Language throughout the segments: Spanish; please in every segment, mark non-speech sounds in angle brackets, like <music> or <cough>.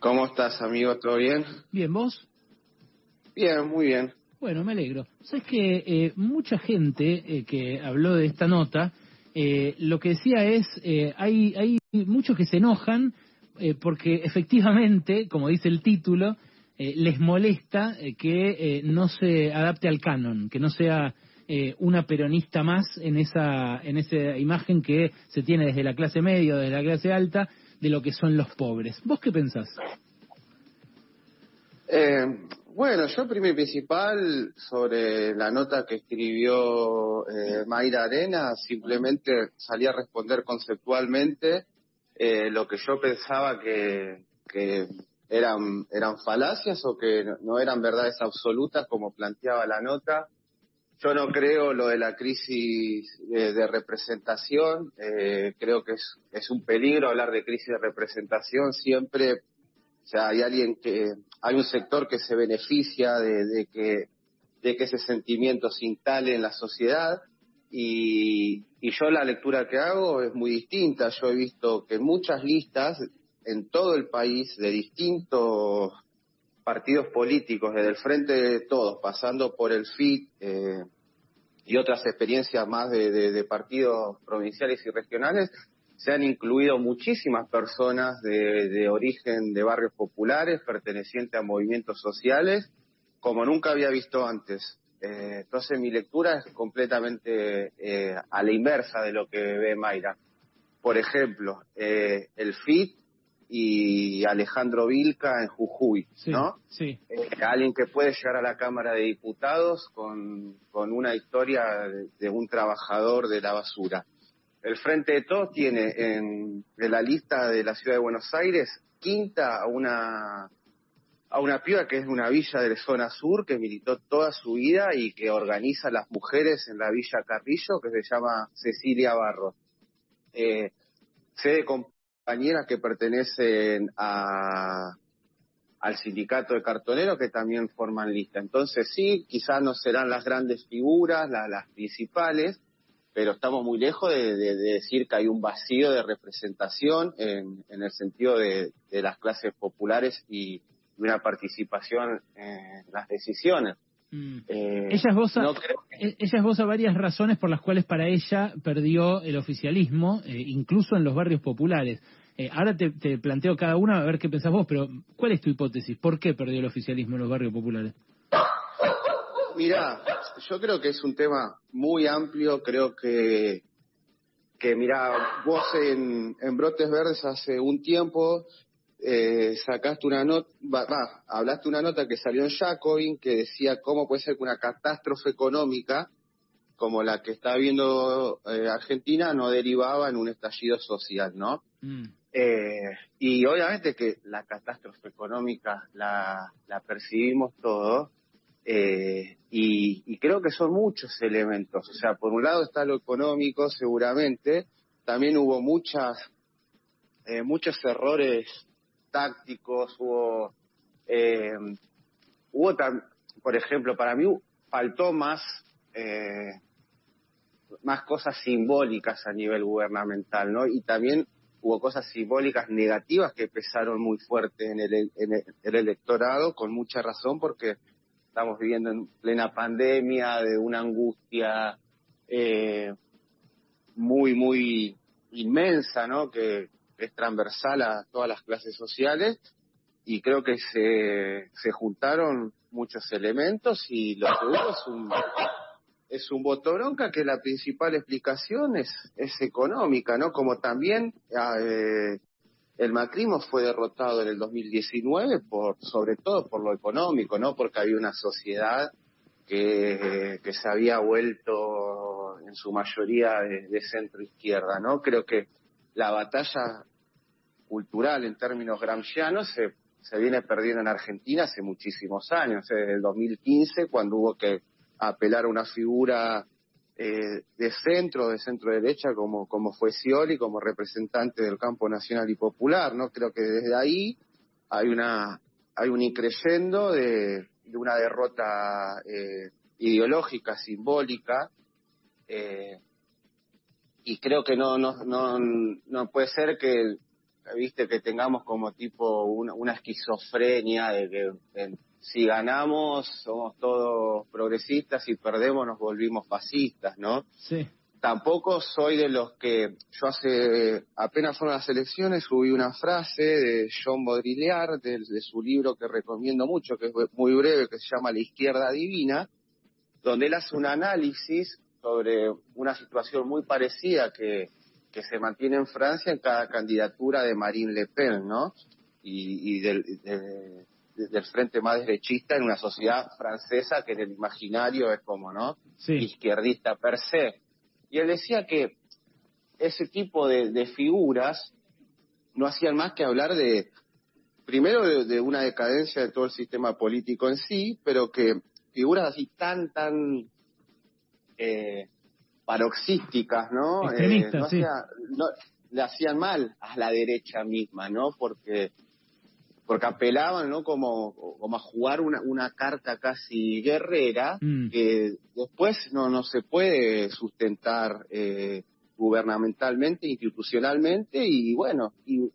¿Cómo estás, amigo? ¿Todo bien? Bien, ¿vos? Bien, muy bien. Bueno, me alegro. Sabes que eh, mucha gente eh, que habló de esta nota, eh, lo que decía es, eh, hay, hay muchos que se enojan eh, porque efectivamente, como dice el título, les molesta que no se adapte al canon, que no sea eh, una peronista más en esa, en esa imagen que se tiene desde la clase media o desde la clase alta de lo que son los pobres. ¿Vos qué pensás? Eh, bueno, yo primero y principal sobre la nota que escribió eh, Mayra Arena, simplemente salí a responder conceptualmente eh, lo que yo pensaba que, que eran, eran falacias o que no- eran verdades absolutas como planteaba la nota. Yo no creo lo de la crisis de, representación, eh, creo que es, es un peligro hablar de crisis de representación, siempre o sea, hay alguien que, hay un sector que se beneficia de, de que, de que ese sentimiento se instale en la sociedad y, y yo la lectura que hago es muy distinta. Yo he visto que muchas listas en todo el país de distintos partidos políticos, desde el frente de todos, pasando por el FIT eh, y otras experiencias más de, de- de partidos provinciales y regionales, se han incluido muchísimas personas de, de origen de barrios populares, pertenecientes a movimientos sociales, como nunca había visto antes. Eh, entonces mi lectura es completamente eh, a la inversa de lo que ve Mayra. Por ejemplo, eh, el FIT y Alejandro Vilca en Jujuy, Sí, ¿no? sí. Eh, alguien que puede llegar a la Cámara de Diputados con, con una historia de, de un trabajador de la basura. El Frente de Todos tiene en, en la lista de la Ciudad de Buenos Aires quinta a una a una piba que es de una villa de la zona sur que militó toda su vida y que organiza las mujeres en la Villa Carrillo que se llama Cecilia Barros. Eh, sé de compañeras que pertenecen a, al sindicato de cartoneros que también forman lista. Entonces sí, quizás no serán las grandes figuras, la- las principales, pero estamos muy lejos de, de- de decir que hay un vacío de representación en, en el sentido de las clases populares y una participación en las decisiones. Mm. Eh, Ella esboza, no que- e- ella esboza varias razones por las cuales para ella perdió el oficialismo, eh, incluso en los barrios populares. Eh, ahora te, te planteo cada una a ver qué pensás vos, pero ¿cuál es tu hipótesis? ¿Por qué perdió el oficialismo en los barrios populares? Mirá, yo creo que es un tema muy amplio, creo que, que mirá, vos en, en Brotes Verdes hace un tiempo eh, sacaste una nota, va, hablaste una nota que salió en Jacobin que decía cómo puede ser que una catástrofe económica como la que está viendo eh, Argentina no derivaba en un estallido social, ¿no? Mm. Eh, y obviamente que la catástrofe económica la, la percibimos todos, eh, y, y creo que son muchos elementos. O sea, por un lado está lo económico, seguramente, también hubo muchas, eh, muchos errores tácticos, hubo, eh, hubo por ejemplo, para mí faltó más, eh, más cosas simbólicas a nivel gubernamental, ¿no? Y también hubo cosas simbólicas negativas que pesaron muy fuerte en el electorado, con mucha razón, porque estamos viviendo en plena pandemia, de una angustia eh, muy, muy inmensa, ¿no? Que es transversal a todas las clases sociales, y creo que se, se juntaron muchos elementos y lo que hubo es un es un voto bronca que la principal explicación es, es económica, ¿no? Como también eh, el macrismo fue derrotado en el 2019 por, sobre todo por lo económico, ¿no? Porque había una sociedad que, que se había vuelto en su mayoría de centro izquierda, ¿no? Creo que la batalla cultural en términos gramscianos se, se viene perdiendo en Argentina hace muchísimos años, desde el 2015 cuando hubo que apelar a una figura eh, de centro, de centro derecha, como, fue Scioli, como representante del campo nacional y popular, ¿no? Creo que desde ahí hay una hay un increyendo de, de una derrota eh, ideológica, simbólica, eh, y creo que no, no, no, no puede ser que viste, que tengamos como tipo una, esquizofrenia de que si ganamos somos todos progresistas, y perdemos nos volvimos fascistas, ¿no? Sí. Tampoco soy de los que, yo hace, apenas fueron las elecciones, subí una frase de John Baudrillard, de, de su libro que recomiendo mucho, que es muy breve, que se llama La izquierda divina, donde él hace un análisis sobre una situación muy parecida que, que se mantiene en Francia en cada candidatura de Marine Le Pen, ¿no? Y, y del, del frente más derechista en una sociedad francesa que en el imaginario es como, ¿no? Izquierdista per se. Y él decía que ese tipo de, figuras no hacían más que hablar de, primero de, una decadencia de todo el sistema político en sí, pero que figuras así tan, tan eh, paroxísticas, ¿no? Eh, no, le hacían mal a la derecha misma, ¿no? Porque porque apelaban no como, como a jugar una, una carta casi guerrera mm. que después no, no se puede sustentar eh, gubernamentalmente, institucionalmente y bueno, y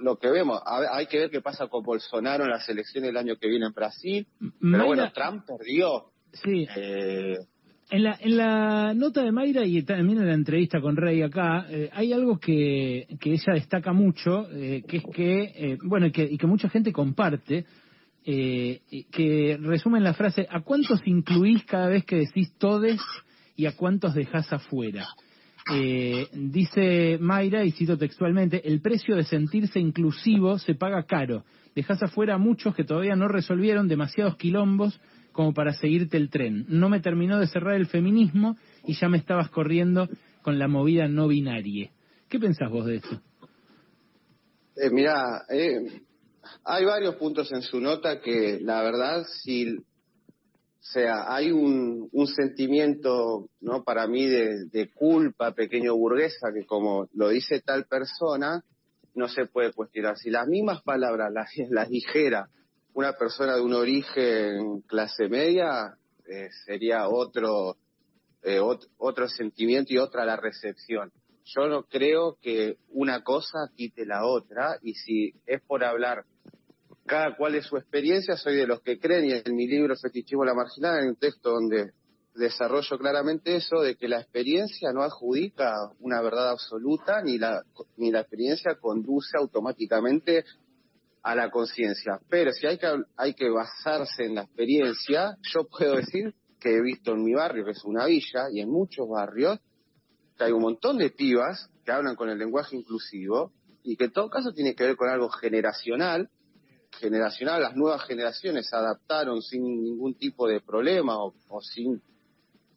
lo que vemos, hay que ver qué pasa con Bolsonaro en las elecciones del año que viene en Brasil, pero bueno, Trump perdió. Sí. Eh, en la, en la nota de Mayra y también en la entrevista con Rey acá, eh, hay algo que, que ella destaca mucho, eh, que es que, eh, bueno, y que, y que mucha gente comparte, que resume en la frase, ¿a cuántos incluís cada vez que decís todes y a cuántos dejás afuera? dice Mayra, y cito textualmente, el precio de sentirse inclusivo se paga caro. Dejás afuera a muchos que todavía no resolvieron demasiados quilombos como para seguirte el tren. No me terminó de cerrar el feminismo y ya me estabas corriendo con la movida no binaria. ¿Qué pensás vos de eso? Eh, mira, eh, hay varios puntos en su nota que la verdad si sea, hay un, sentimiento, ¿no? Para mí de, culpa pequeño burguesa que como lo dice tal persona, no se puede cuestionar. Si las mismas palabras las, <laughs> las dijera una persona de un origen clase media eh, sería otro, eh, otro sentimiento y otra la recepción. Yo no creo que una cosa quite la otra y si es por hablar cada cual es su experiencia, soy de los que creen, y en mi libro Fetichismo la Marginal, en un texto donde desarrollo claramente eso, de que la experiencia no adjudica una verdad absoluta, ni la, ni la experiencia conduce automáticamente a la conciencia. Pero si hay que, hay que basarse en la experiencia, yo puedo decir que he visto en mi barrio, que es una villa, y en muchos barrios, que hay un montón de pibas que hablan con el lenguaje inclusivo y que en todo caso tiene que ver con algo generacional. Generacional, las nuevas generaciones se adaptaron sin ningún tipo de problema o, sin,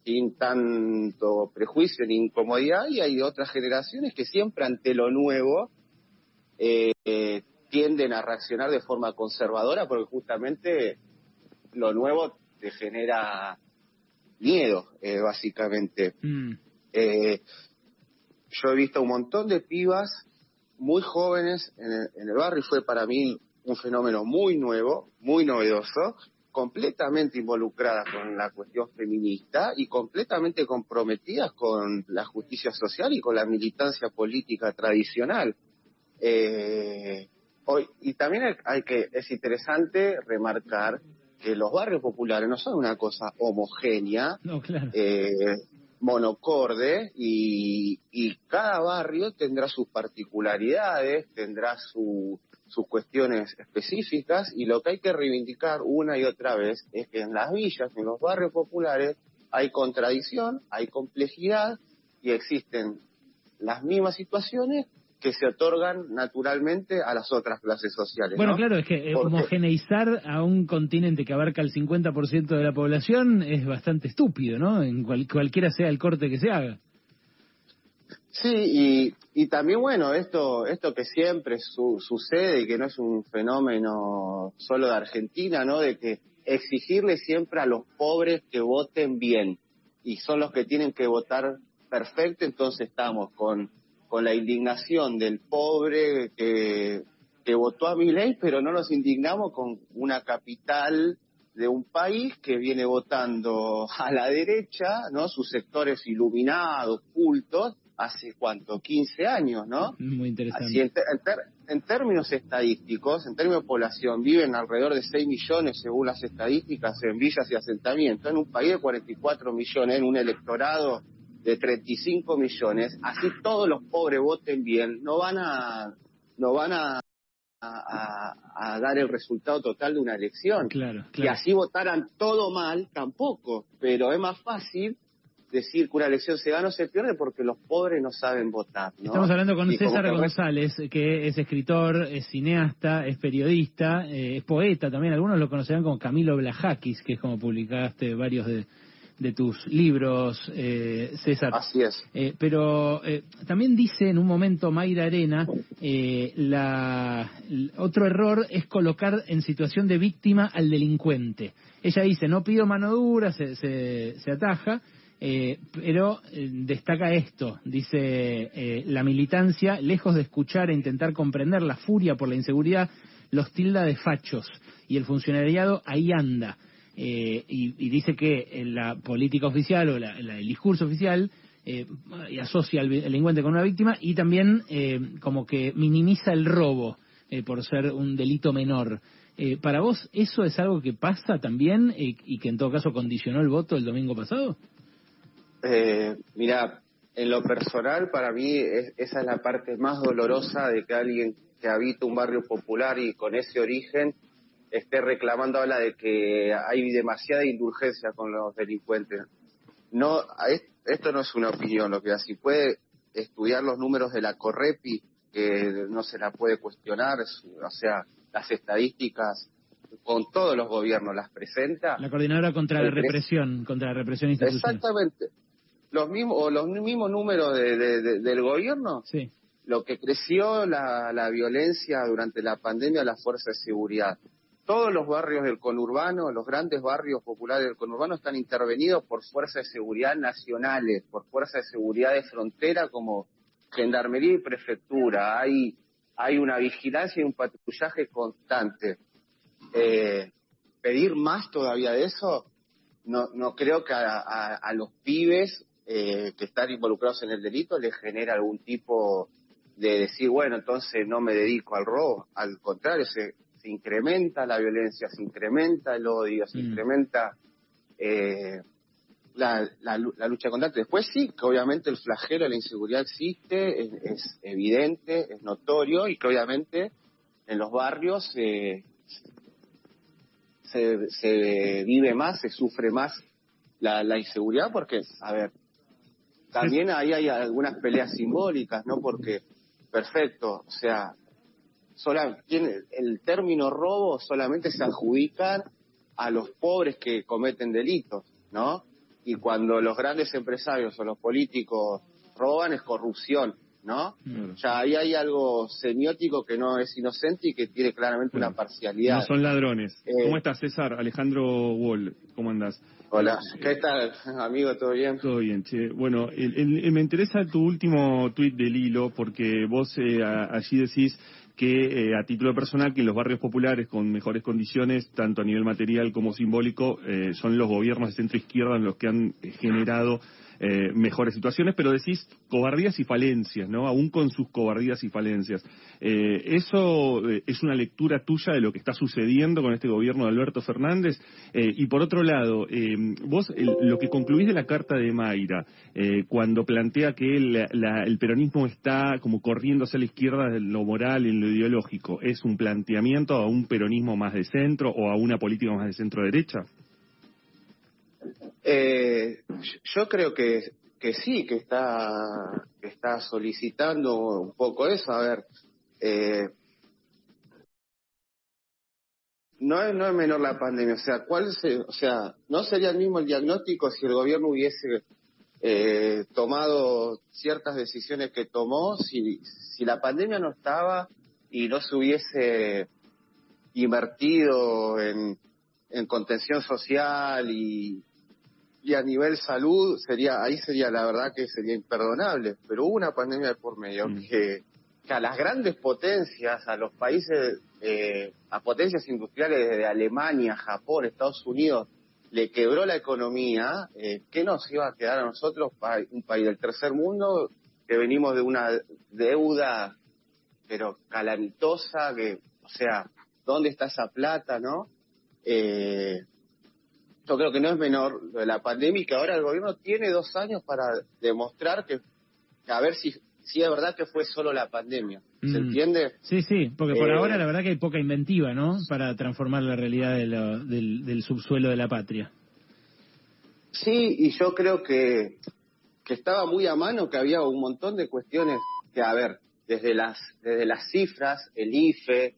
sin tanto prejuicio ni incomodidad y hay otras generaciones que siempre ante lo nuevo eh, tienden a reaccionar de forma conservadora porque justamente lo nuevo te genera miedo, eh, básicamente. Mm. Eh, yo he visto un montón de pibas muy jóvenes en el, en el barrio y fue para mí un fenómeno muy nuevo, muy novedoso, completamente involucradas con la cuestión feminista y completamente comprometidas con la justicia social y con la militancia política tradicional. Eh, y también hay que, es interesante remarcar que los barrios populares no son una cosa homogénea, eh, monocorde, y, cada barrio tendrá sus particularidades, tendrá sus cuestiones específicas, y lo que hay que reivindicar una y otra vez es que en las villas, en los barrios populares, hay contradicción, hay complejidad, y existen las mismas situaciones que se otorgan naturalmente a las otras clases sociales. Bueno, claro, es que eh, homogeneizar a un continente que abarca el 50% de la población es bastante estúpido, ¿no? En cualquiera sea el corte que se haga. Sí, y, también, bueno, esto, esto que siempre sucede y que no es un fenómeno solo de Argentina, ¿no? De que exigirle siempre a los pobres que voten bien y son los que tienen que votar perfecto, entonces estamos con con la indignación del pobre que, que votó a mi ley, pero no nos indignamos con una capital de un país que viene votando a la derecha, ¿no? Sus sectores iluminados, cultos, hace cuánto, 15 años, ¿no? Muy interesante. Así, en, en, términos estadísticos, en términos de población, viven alrededor de 6 millones según las estadísticas en villas y asentamientos, en un país de 44 millones, en un electorado de 35 millones, así todos los pobres voten bien, no van a, no van a, a, dar el resultado total de una elección. Claro, Y así votaran todo mal, tampoco, pero es más fácil decir que una elección se gana o se pierde porque los pobres no saben votar. Estamos hablando con César González, que es escritor, es cineasta, es periodista, eh, es poeta también. Algunos lo conocerán como Camilo Blajakis, que es como publicaste varios de, de tus libros, eh, César. Así es. Eh, pero eh, también dice en un momento Mayra Arena, la, otro error es colocar en situación de víctima al delincuente. Ella dice, no pido mano dura, se, se, se ataja, pero destaca esto, dice, la militancia, lejos de escuchar e intentar comprender la furia por la inseguridad, los tilda de fachos, y el funcionariado ahí anda eh, y, dice que la política oficial o el discurso oficial eh, asocia al delincuente con una víctima y también eh, como que minimiza el robo por ser un delito menor. ¿Para vos eso es algo que pasa también y que en todo caso condicionó el voto el domingo pasado? mira, en lo personal para mí esa es la parte más dolorosa de que alguien que habita un barrio popular y con ese origen esté reclamando habla de que hay demasiada indulgencia con los delincuentes. No, esto no es una opinión, lo que así puede estudiar los números de la Correpi, que no se la puede cuestionar, o sea, las estadísticas con todos los gobiernos las presenta. La coordinadora contra la represión, contra la represión institucional. Exactamente. Los mismos, o los mismos números de, del gobierno. Sí. Lo que creció la, la violencia durante la pandemia, la fuerza de seguridad todos los barrios del conurbano, los grandes barrios populares del conurbano están intervenidos por fuerzas de seguridad nacionales, por fuerzas de seguridad de frontera como gendarmería y prefectura. Hay, hay una vigilancia y un patrullaje constante. Eh, pedir más todavía de eso, no, no creo que a, los pibes eh, que están involucrados en el delito les genere algún tipo de decir, bueno, entonces no me dedico al robo. Al contrario, se, se incrementa la violencia, se incrementa el odio, se mm. incrementa eh, la, la, lucha contra. Después sí, que obviamente el flagelo de la inseguridad existe, es, evidente, es notorio y que obviamente en los barrios se, se vive más, se sufre más la, la inseguridad porque, a ver, también ahí hay algunas peleas simbólicas, ¿no? Porque, perfecto, o sea, tiene, el término robo solamente se adjudica a los pobres que cometen delitos, ¿no? Y cuando los grandes empresarios o los políticos roban es corrupción, ¿no? Ya ahí hay algo semiótico que no es inocente y que tiene claramente una parcialidad. No son ladrones. Eh, ¿Cómo estás, César? Alejandro Wall, ¿cómo andás? Hola, ¿qué tal, amigo? ¿Todo bien? Todo bien, che. Bueno, me interesa tu último tuit del hilo porque vos eh, allí decís que eh, a título personal que los barrios populares con mejores condiciones, tanto a nivel material como simbólico, eh, son los gobiernos de centro izquierda los que han eh, generado eh, mejores situaciones, pero decís cobardías y falencias, ¿no? Aún con sus cobardías y falencias. Eh, ¿Eso eh, es una lectura tuya de lo que está sucediendo con este gobierno de Alberto Fernández? y por otro lado, vos lo que concluís de la carta de Mayra, cuando plantea que el peronismo está como corriendo hacia la izquierda en lo moral en lo ideológico, ¿es un planteamiento a un peronismo más de centro o a una política más de centro-derecha? Eh, yo creo que, que sí, que está, que está solicitando un poco eso. A ver, eh, no es, no es menor la pandemia. O sea, ¿cuál o sea, no sería el mismo el diagnóstico si el gobierno hubiese eh, tomado ciertas decisiones que tomó, si, si la pandemia no estaba y no se hubiese invertido en, en contención social y, y a nivel salud sería ahí sería la verdad que sería imperdonable pero hubo una pandemia de por medio mm. que, a las grandes potencias a los países eh, a potencias industriales de Alemania Japón Estados Unidos le quebró la economía eh, qué nos iba a quedar a nosotros un país del tercer mundo que venimos de una deuda, pero calamitosa, que, o sea, ¿dónde está esa plata, no? Eh, yo creo que no es menor de la pandemia y que ahora el gobierno tiene dos años para demostrar que, a ver si, si es verdad que fue solo la pandemia. ¿Se Mm. entiende? Sí, sí, porque por Eh, ahora la verdad que hay poca inventiva, ¿no? Para transformar la realidad de lo- del, del subsuelo de la patria. Sí, y yo creo que, que estaba muy a mano, que había un montón de cuestiones que, a ver, desde las, desde las cifras, el IFE,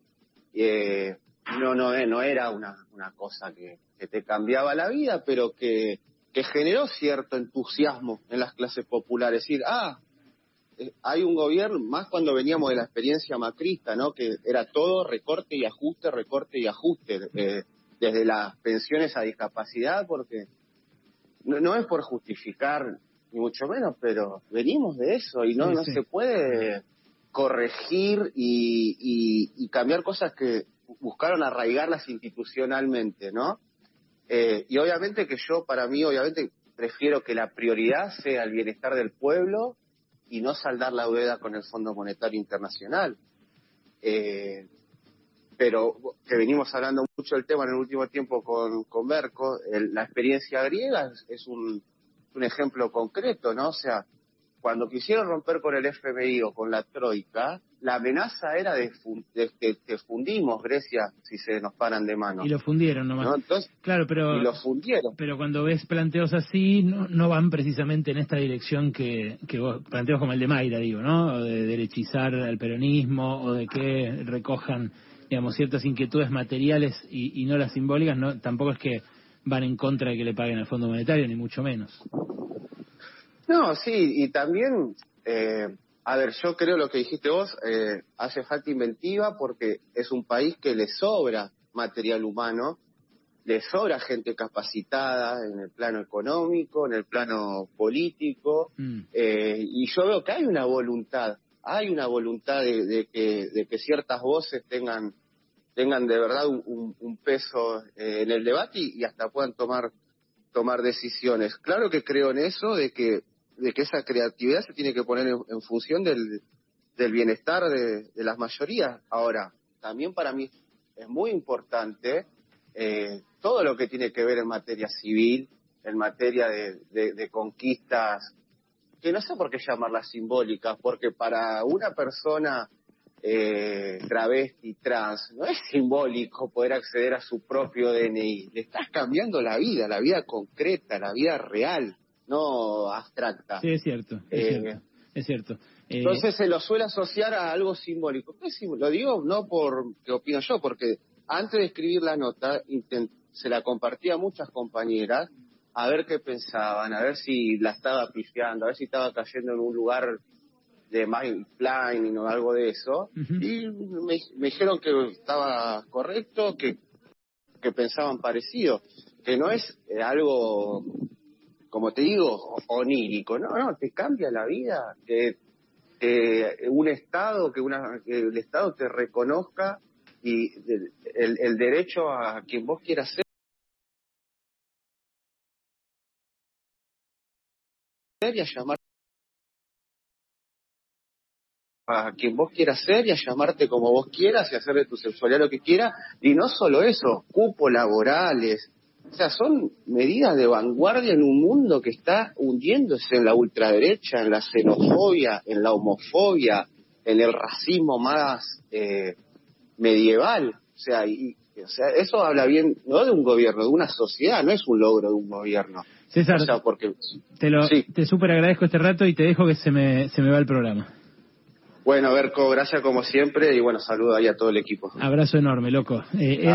eh, no, no, eh, no era una, una cosa que, que te cambiaba la vida, pero que, que generó cierto entusiasmo en las clases populares. Es decir, ah, eh, hay un gobierno, más cuando veníamos de la experiencia macrista, ¿no? Que era todo recorte y ajuste, recorte y ajuste, eh, desde las pensiones a discapacidad, porque no, no es por justificar, ni mucho menos, pero venimos de eso y no, Sí, no sí. se puede corregir y, y- y cambiar cosas que buscaron arraigarlas institucionalmente, ¿no? Eh, y obviamente que yo, para mí, obviamente, prefiero que la prioridad sea el bienestar del pueblo y no saldar la deuda con el Fondo Monetario Internacional. Eh, pero que venimos hablando mucho del tema en el último tiempo con, con Berco, la experiencia griega es, es un, un ejemplo concreto, ¿no? O sea, cuando quisieron romper con el FMI o con la Troika, la amenaza era de, de fundimos Grecia si se nos paran de mano. Y lo fundieron nomás. ¿no? Entonces, Claro, pero y lo fundieron. pero cuando ves planteos así, no, no van precisamente en esta dirección que, que vos, planteos como el de Mayra, digo, ¿no? O de derechizar al peronismo, o de que recojan, digamos, ciertas inquietudes materiales y, y no las simbólicas, no, tampoco es que van en contra de que le paguen al Fondo Monetario, ni mucho menos. No, sí, y también, eh, a ver, yo creo lo que dijiste vos, eh, hace falta inventiva porque es un país que le sobra material humano, le sobra gente capacitada en el plano económico, en el plano político, Mm. eh, y yo veo que hay una voluntad, hay una voluntad de, de que, de que ciertas voces tengan tengan de verdad un, un- un peso eh, en el debate y, y hasta puedan tomar tomar decisiones. Claro que creo en eso, de que de que esa creatividad se tiene que poner en, función del, del bienestar de, las mayorías. Ahora, también para mí es muy importante eh, todo lo que tiene que ver en materia civil, en materia de, de- de conquistas, que no sé por qué llamarlas simbólicas, porque para una persona eh, travesti, trans, no es simbólico poder acceder a su propio DNI. Le estás cambiando la vida, la vida concreta, la vida real, no abstracta. Sí, es cierto, es Eh, cierto, es cierto. Eh, Entonces se lo suele asociar a algo simbólico. ¿Qué es sim- Lo digo no por que opino yo, porque antes de escribir la nota se la compartía a muchas compañeras a ver qué pensaban, a ver si la estaba pifiando, a ver si estaba cayendo en un lugar de mind planning o algo de eso. Y me, me dijeron que estaba correcto, que, que pensaban parecido, que no es eh, algo, como te digo, onírico, no, no, te cambia la vida, que un Estado, que, una, que el Estado te reconozca y el- el derecho a quien vos quieras ser y a llamar a quien vos quieras ser y a llamarte como vos quieras y hacer de tu sexualidad lo que quieras. Y no solo eso, cupos laborales. O sea, son medidas de vanguardia en un mundo que está hundiéndose en la ultraderecha, en la xenofobia, en la homofobia, en el racismo más eh, medieval. O sea, y, o sea, eso habla bien, no de un gobierno, de una sociedad, no es un logro de un gobierno. César, O sea, porque, te lo sí. te súper agradezco este rato y te dejo que se me, se me va el programa. bueno, Berco, gracias como siempre y bueno, saludo ahí a todo el equipo. Abrazo enorme, loco. Eh,